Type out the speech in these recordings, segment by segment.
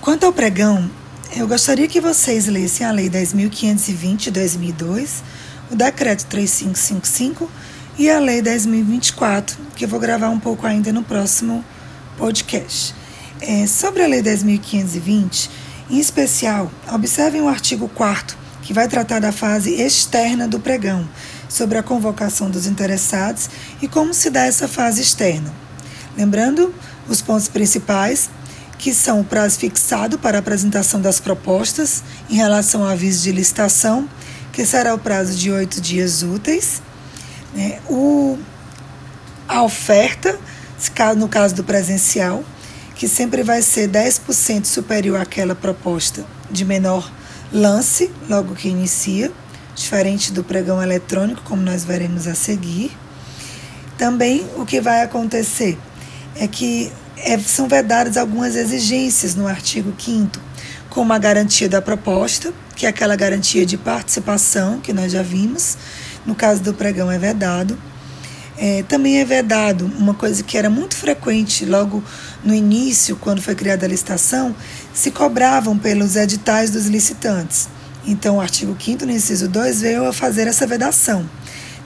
Quanto ao pregão, eu gostaria que vocês lessem a Lei 10.520 de 2002, o Decreto 3555 e a Lei 10.024, que eu vou gravar um pouco ainda no próximo podcast. É, sobre a Lei 10.520, em especial, observem o artigo 4 que vai tratar da fase externa do pregão, sobre a convocação dos interessados e como se dá essa fase externa. Lembrando os pontos principais, que são o prazo fixado para apresentação das propostas em relação ao aviso de licitação, que será o prazo de oito dias úteis, né? o, a oferta, no caso do presencial, que sempre vai ser 10% superior àquela proposta de menor lance, logo que inicia, diferente do pregão eletrônico, como nós veremos a seguir. Também o que vai acontecer é que é, são vedadas algumas exigências no artigo 5 como a garantia da proposta, que é aquela garantia de participação que nós já vimos, no caso do pregão é vedado. É, também é vedado uma coisa que era muito frequente logo no início, quando foi criada a licitação, se cobravam pelos editais dos licitantes. Então, o artigo 5 no inciso 2 veio a fazer essa vedação.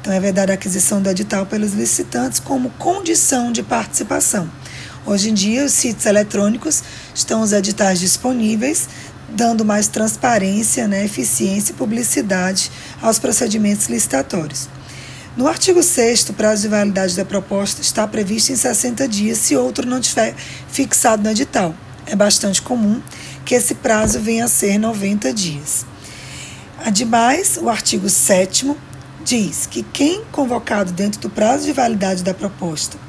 Então, é vedada a aquisição do edital pelos licitantes como condição de participação. Hoje em dia, os sítios eletrônicos estão os editais disponíveis, dando mais transparência, né, eficiência e publicidade aos procedimentos licitatórios. No artigo 6 o prazo de validade da proposta está previsto em 60 dias se outro não tiver fixado no edital. É bastante comum que esse prazo venha a ser 90 dias. Ademais, o artigo 7 diz que quem convocado dentro do prazo de validade da proposta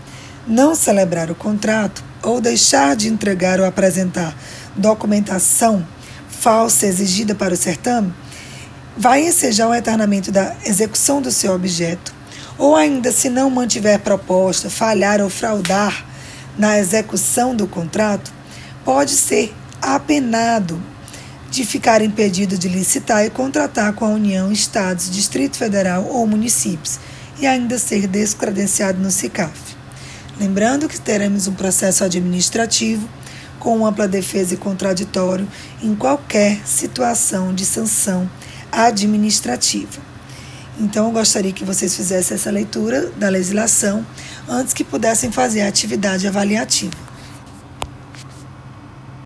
não celebrar o contrato ou deixar de entregar ou apresentar documentação falsa exigida para o certame, vai ensejar o eternamento da execução do seu objeto, ou ainda se não mantiver proposta, falhar ou fraudar na execução do contrato, pode ser apenado de ficar impedido de licitar e contratar com a União, Estados, Distrito Federal ou municípios e ainda ser descredenciado no CICAF. Lembrando que teremos um processo administrativo com ampla defesa e contraditório em qualquer situação de sanção administrativa. Então, eu gostaria que vocês fizessem essa leitura da legislação antes que pudessem fazer a atividade avaliativa.